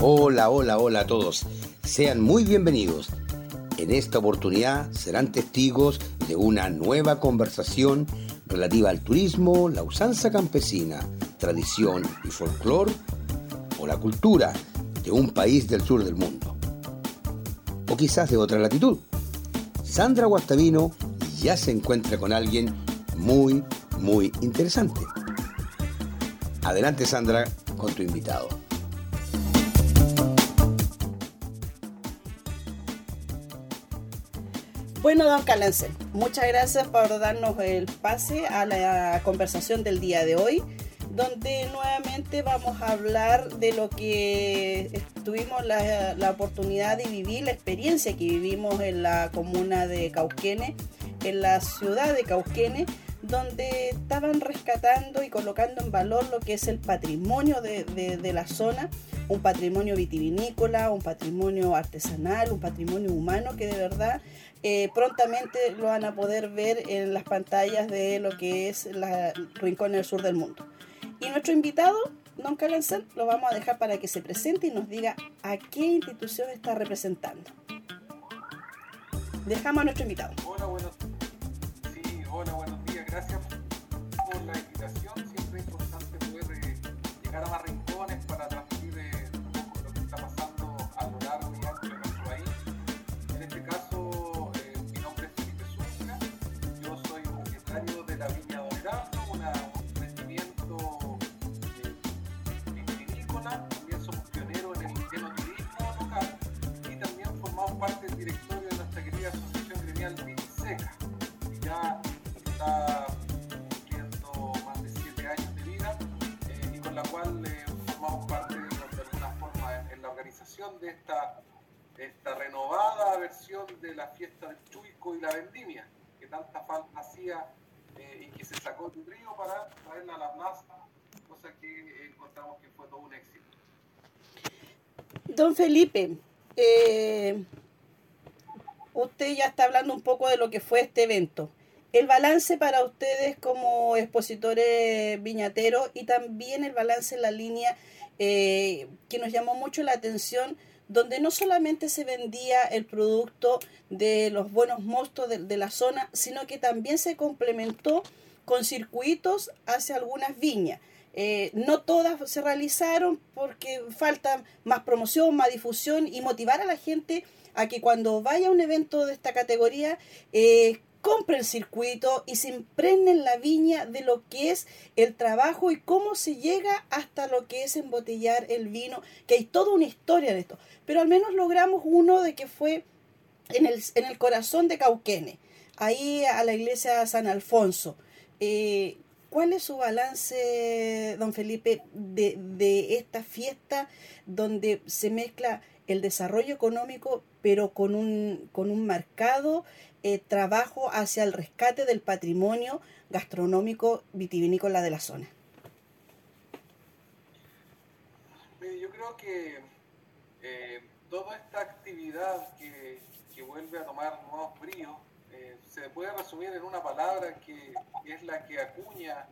Hola, hola, hola a todos. Sean muy bienvenidos. En esta oportunidad serán testigos de una nueva conversación relativa al turismo, la usanza campesina, tradición y folclore o la cultura de un país del sur del mundo. O quizás de otra latitud. Sandra Guastavino ya se encuentra con alguien muy, muy interesante. Adelante Sandra con tu invitado. Bueno, don Calencel, muchas gracias por darnos el pase a la conversación del día de hoy, donde nuevamente vamos a hablar de lo que tuvimos la, oportunidad de vivir, la experiencia que vivimos en la comuna de Cauquene, en la ciudad de Cauquene, donde estaban rescatando y colocando en valor lo que es el patrimonio de, de, la zona, un patrimonio vitivinícola, un patrimonio artesanal, un patrimonio humano que de verdad eh, prontamente lo van a poder ver en las pantallas de lo que es la Rincón del Sur del Mundo. Y nuestro invitado, Don Calencel, lo vamos a dejar para que se presente y nos diga a qué institución está representando. Dejamos a nuestro invitado. Hola, buenos, sí, hola, buenos. Gracias por la de esta, esta renovada versión de la fiesta del Chuico y la vendimia, que tanta falta hacía eh, y que se sacó del río para traerla a la plaza, cosa que encontramos que fue todo un éxito. Don Felipe, eh, usted ya está hablando un poco de lo que fue este evento. El balance para ustedes como expositores viñateros y también el balance en la línea eh, que nos llamó mucho la atención, donde no solamente se vendía el producto de los buenos mostos de, la zona, sino que también se complementó con circuitos hacia algunas viñas. Eh, no todas se realizaron porque falta más promoción, más difusión y motivar a la gente a que cuando vaya a un evento de esta categoría eh, compre el circuito y se impregne en la viña de lo que es el trabajo y cómo se llega hasta lo que es embotellar el vino, que hay toda una historia de esto. Pero al menos logramos uno de que fue en el, en el corazón de Cauquene, ahí a la iglesia San Alfonso. Eh, ¿Cuál es su balance, don Felipe, de, de esta fiesta donde se mezcla el desarrollo económico, pero con un, con un marcado eh, trabajo hacia el rescate del patrimonio gastronómico vitivinícola de la zona? Yo creo que eh, toda esta actividad que, que, vuelve a tomar nuevos bríos eh, se puede resumir en una palabra que, es la que acuña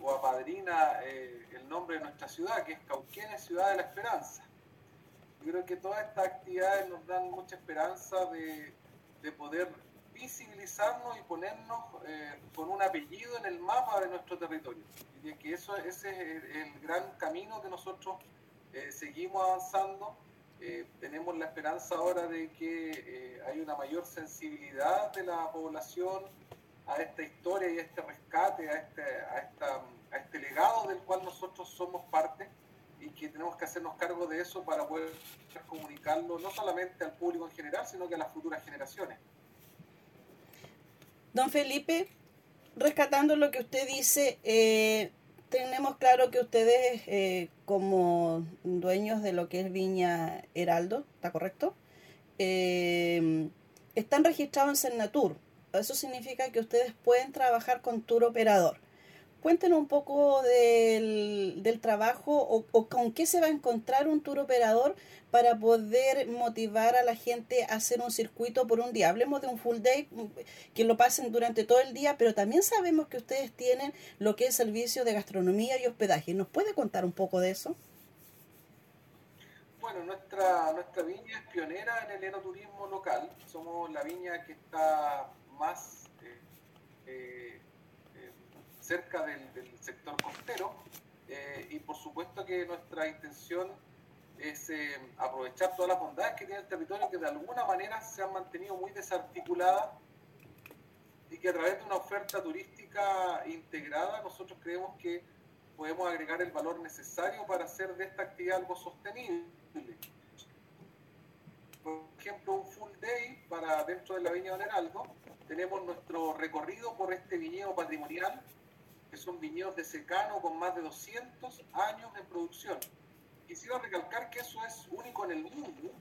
o apadrina el nombre de nuestra ciudad, que es Cauquenes, Ciudad de la Esperanza. Yo creo que todas estas actividades nos dan mucha esperanza de, de poder visibilizarnos y ponernos eh, con un apellido en el mapa de nuestro territorio. Y de que eso, ese es el, gran camino que nosotros eh, seguimos avanzando. Eh, tenemos la esperanza ahora de que hay una mayor sensibilidad de la población a esta historia y a este rescate, a este, a, esta, a este legado del cual nosotros somos parte y que tenemos que hacernos cargo de eso para poder comunicarlo no solamente al público en general, sino que a las futuras generaciones. Don Felipe, rescatando lo que usted dice, eh, tenemos claro que ustedes eh, como dueños de lo que es Viña Heraldo, ¿está correcto? Eh, están registrados en Cernatur. Eso significa que ustedes pueden trabajar con tour operador. Cuéntenos un poco del, del trabajo o, con qué se va a encontrar un tour operador para poder motivar a la gente a hacer un circuito por un día. Hablemos de un full day, que lo pasen durante todo el día, pero también sabemos que ustedes tienen lo que es servicio de gastronomía y hospedaje. ¿Nos puede contar un poco de eso? Bueno, nuestra, nuestra viña es pionera en el enoturismo local. Somos la viña que está más eh, eh, cerca del, sector costero y por supuesto que nuestra intención es aprovechar todas las bondades que tiene el territorio que de alguna manera se han mantenido muy desarticuladas y que a través de una oferta turística integrada nosotros creemos que podemos agregar el valor necesario para hacer de esta actividad algo sostenible. Por ejemplo, un full day para dentro de la Viña de Heraldo, tenemos nuestro recorrido por este viñedo patrimonial, que son viñedos de secano con más de 200 años en producción. Quisiera recalcar que eso es único en el mundo,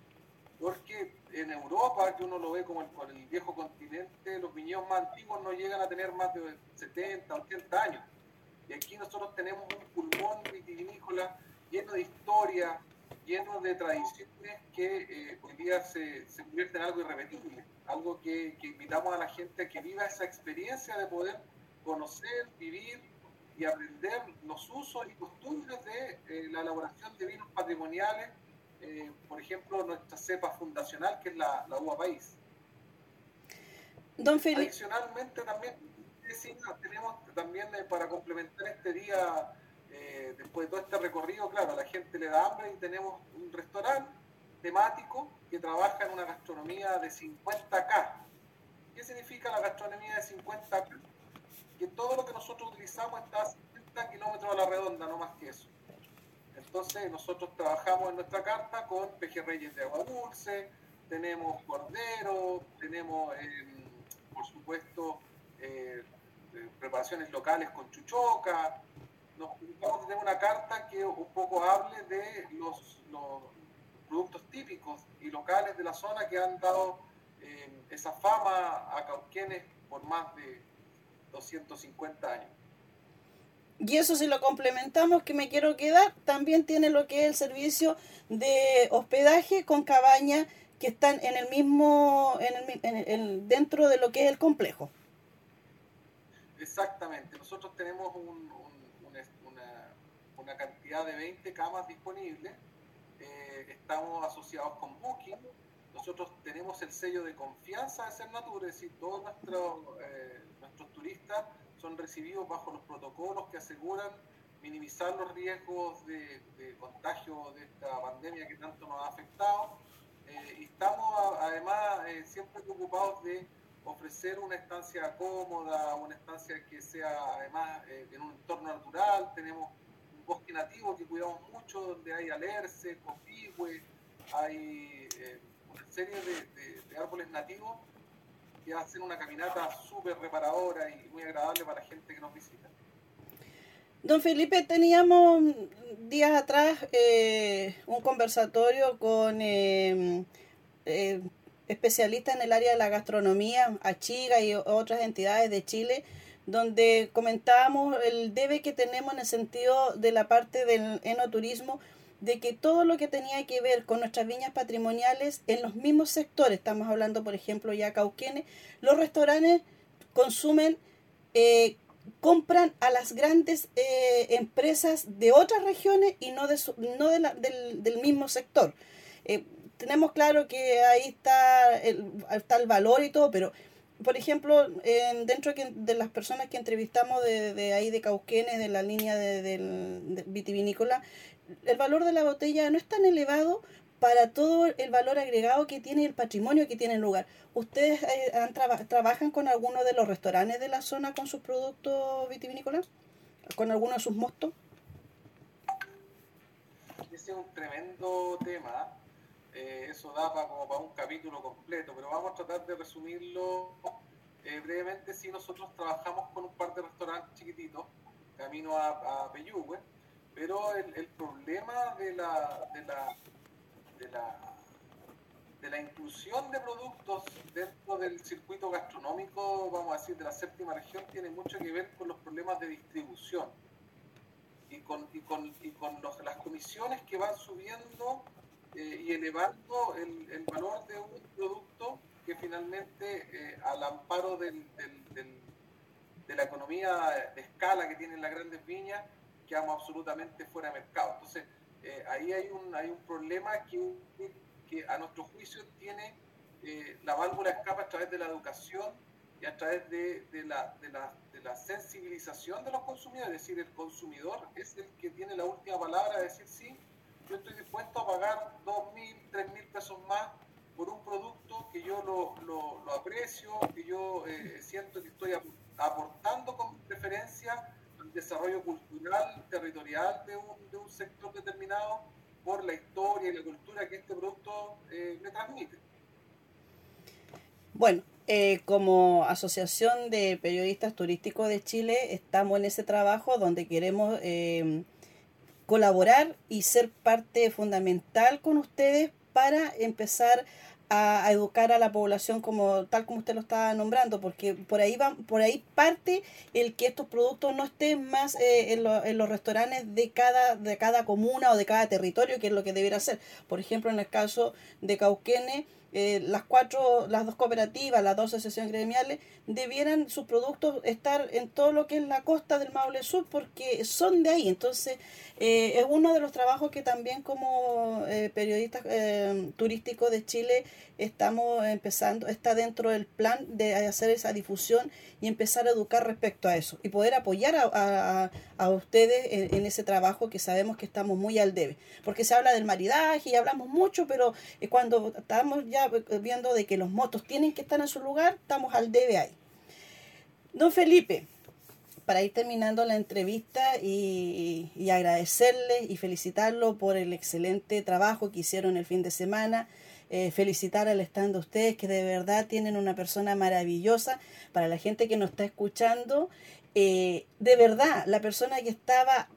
porque en Europa, que uno lo ve como el, el viejo continente, los viñedos más antiguos no llegan a tener más de 70, 80 años y aquí nosotros tenemos un pulmón vitivinícola lleno de historia, lleno de tradiciones que eh, hoy día se, se convierte en algo irrepetible, algo que, invitamos a la gente a que viva esa experiencia de poder conocer, vivir y aprender los usos y costumbres de eh, la elaboración de vinos patrimoniales, eh, por ejemplo, nuestra cepa fundacional, que es la, la uva país. Don Adicionalmente también tenemos también eh, para complementar este día, eh, después de todo este recorrido, claro, a la gente le da hambre y tenemos un restaurante temático que trabaja en una gastronomía de 50K. ¿Qué significa la gastronomía de 50K? Que todo lo que nosotros utilizamos está a 50 kilómetros a la redonda, no más que eso. Entonces nosotros trabajamos en nuestra carta con pejerreyes de agua dulce, tenemos cordero, tenemos, em, por supuesto, eh, preparaciones locales con chuchoca. Nos vamos a tener una carta que un poco hable de los, productos típicos y locales de la zona que han dado eh, esa fama a Cauquenes por más de 250 años. Y eso si lo complementamos, que me quiero quedar, también tiene lo que es el servicio de hospedaje con cabaña que están en el mismo, en el, dentro de lo que es el complejo. Exactamente, nosotros tenemos una, cantidad de 20 camas disponibles, eh, estamos asociados con Booking, nosotros tenemos el sello de confianza de Cernatur, es decir, todos nuestros, eh, nuestros turistas son recibidos bajo los protocolos que aseguran minimizar los riesgos de, contagio de esta pandemia que tanto nos ha afectado. Eh, y estamos además siempre preocupados de ofrecer una estancia cómoda, una estancia que sea además eh, en un entorno natural. Tenemos un bosque nativo que cuidamos mucho, donde hay alerce, copihue, hay eh, serie de, árboles nativos que hacen una caminata súper reparadora y muy agradable para la gente que nos visita. Don Felipe, teníamos días atrás eh, un conversatorio con especialista en el área de la gastronomía, Achiga y otras entidades de Chile, donde comentábamos el debe que tenemos en el sentido de la parte del enoturismo, de que todo lo que tenía que ver con nuestras viñas patrimoniales en los mismos sectores, estamos hablando por ejemplo ya Cauquenes, los restaurantes consumen, eh, compran a las grandes eh, empresas de otras regiones y no, de no de del, del, mismo sector. Eh, tenemos claro que ahí está el, está el valor y todo, pero por ejemplo, dentro de las personas que entrevistamos de, ahí de Cauquenes, de la línea de, del vitivinícola, el valor de la botella no es tan elevado para todo el valor agregado que tiene el patrimonio que tiene el lugar. ¿Ustedes eh, trabajan con alguno de los restaurantes de la zona con sus productos vitivinícolas? ¿Con alguno de sus mostos? Ese es un tremendo tema eh, eso da para, como para un capítulo completo, pero vamos a tratar de resumirlo eh, brevemente. Si nosotros trabajamos con un par de restaurantes chiquititos, camino a, a Peyúgue, pero el, problema de la, de la, de la de la inclusión de productos dentro del circuito gastronómico, vamos a decir, de la séptima región, tiene mucho que ver con los problemas de distribución y con, y con, y con las comisiones que van subiendo eh, y elevando el, el, valor de un producto que finalmente, eh, al amparo del, del, de la economía de escala que tienen las grandes viñas, quedamos absolutamente fuera de mercado. Entonces, eh, ahí hay un, hay un problema que, que a nuestro juicio tiene eh, la válvula escapa a través de la educación y a través de, de, la, de, la, de, la, sensibilización de los consumidores. Es decir, el consumidor es el que tiene la última palabra de decir, sí, yo estoy dispuesto a pagar dos mil, tres mil pesos más por un producto que yo lo, lo, lo aprecio, que yo eh, siento que estoy aportando con preferencia al desarrollo cultural, territorial de un, de un sector determinado por la historia y la cultura que este producto eh, me transmite. Bueno, eh, como Asociación de Periodistas Turísticos de Chile estamos en ese trabajo donde queremos eh, colaborar y ser parte fundamental con ustedes para empezar a, educar a la población como tal como usted lo estaba nombrando porque por ahí va por ahí parte el que estos productos no estén más eh, en, en, los restaurantes de cada de cada comuna o de cada territorio que es lo que debería ser. Por ejemplo en el caso de Cauquene eh, las cuatro, las dos cooperativas, las dos asociaciones gremiales, debieran sus productos estar en todo lo que es la costa del Maule Sur porque son de ahí. Entonces, eh, es uno de los trabajos que también como eh, periodistas turísticos de Chile estamos empezando, está dentro del plan de hacer esa difusión y empezar a educar respecto a eso y poder apoyar a, a, ustedes en, en, ese trabajo que sabemos que estamos muy al debe. Porque se habla del maridaje y hablamos mucho, pero cuando estamos ya viendo de que los motos tienen que estar en su lugar, estamos al debe ahí. Don Felipe, para ir terminando la entrevista y, y, agradecerle y felicitarlo por el excelente trabajo que hicieron el fin de semana. Eh, felicitar al stand de ustedes que de verdad tienen una persona maravillosa para la gente que nos está escuchando. Eh, de verdad, la persona que estaba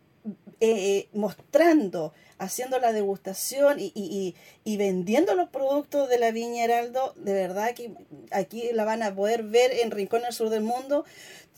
eh, mostrando haciendo la degustación y, y, y, vendiendo los productos de la Viña Heraldo, de verdad que aquí la van a poder ver en Rincón al Sur del Mundo.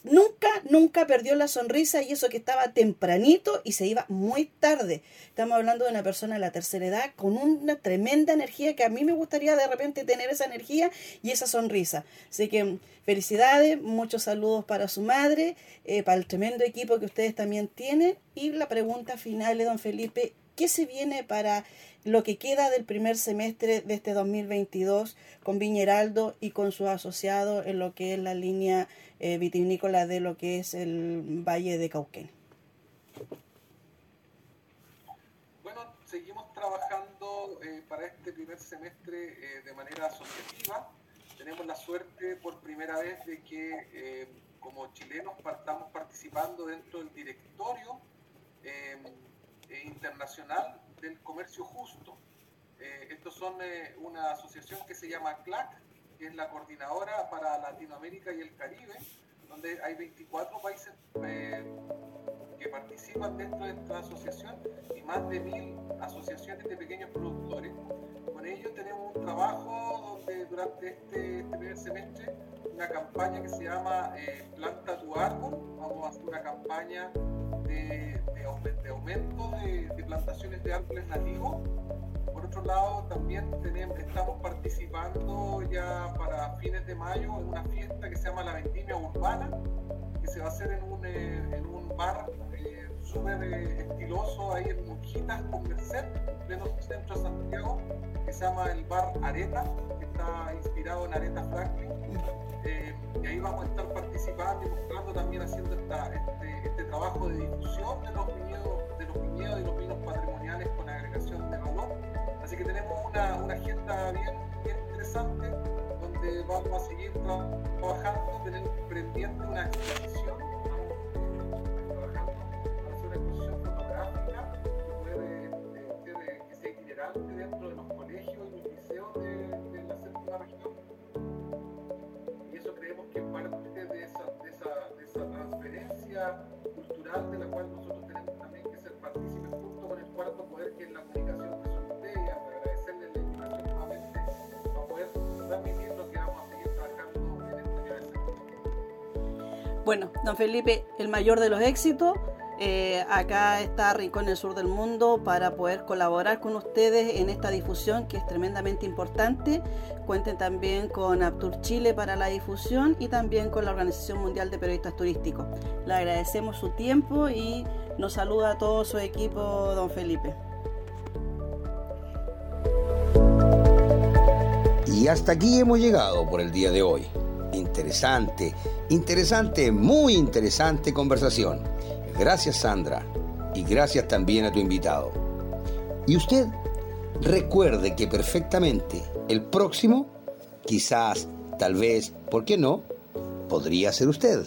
Nunca, nunca perdió la sonrisa y eso que estaba tempranito y se iba muy tarde. Estamos hablando de una persona de la tercera edad con una tremenda energía que a mí me gustaría de repente tener esa energía y esa sonrisa. Así que felicidades, muchos saludos para su madre, eh, para el tremendo equipo que ustedes también tienen. Y la pregunta final de don Felipe, ¿Qué se viene para lo que queda del primer semestre de este 2022 con Viñeraldo y con sus asociados en lo que es la línea eh, vitivinícola de lo que es el Valle de Cauquén? Bueno, seguimos trabajando eh, para este primer semestre eh, de manera asociativa. Tenemos la suerte por primera vez de que eh, como chilenos estamos participando dentro del directorio internacional del Comercio Justo. Eh, estos son eh, una asociación que se llama CLAC, que es la coordinadora para Latinoamérica y el Caribe, donde hay 24 países que participan dentro de esta asociación y más de mil asociaciones de pequeños productores. Con ellos tenemos un trabajo donde durante este, este primer semestre una campaña que se llama Planta tu árbol. Vamos a hacer una campaña de, de, aumento de, de, plantaciones de árboles nativos. Por otro lado, también tenemos, estamos participando ya para fines de mayo en una fiesta que se llama la Vendimia Urbana, que se va a hacer en un, eh, en un bar eh, súper eh, estiloso ahí en Mujitas con Merced, en pleno centro de Santiago, que se llama el bar Areta, que está inspirado en Areta Franklin. Y ahí vamos a estar participando y mostrando también haciendo este, este, trabajo de difusión de los viñedos, de los viñedos y los vinos patrimoniales con agregación de valor. Así que tenemos una, una agenda bien interesante vamos a seguir trabajando, tenemos pendiente una exposición, trabajando para hacer una exposición fotográfica que puede que sea itinerante dentro de los colegios y los liceos de, la séptima región. Y eso creemos que es parte de esa, de esa, de esa transferencia cultural de la cual nosotros tenemos también que ser partícipes junto con el cuarto poder que es la comunicación Bueno, don Felipe, el mayor de los éxitos. Eh, acá está Rincón el Sur del Mundo para poder colaborar con ustedes en esta difusión que es tremendamente importante. Cuenten también con Aptur Chile para la difusión y también con la Organización Mundial de Periodistas Turísticos. Le agradecemos su tiempo y nos saluda a todo su equipo, don Felipe. Y hasta aquí hemos llegado por el día de hoy. Interesante, interesante, muy interesante conversación. Gracias Sandra y gracias también a tu invitado. Y usted recuerde que perfectamente el próximo, quizás, tal vez, ¿por qué no? Podría ser usted.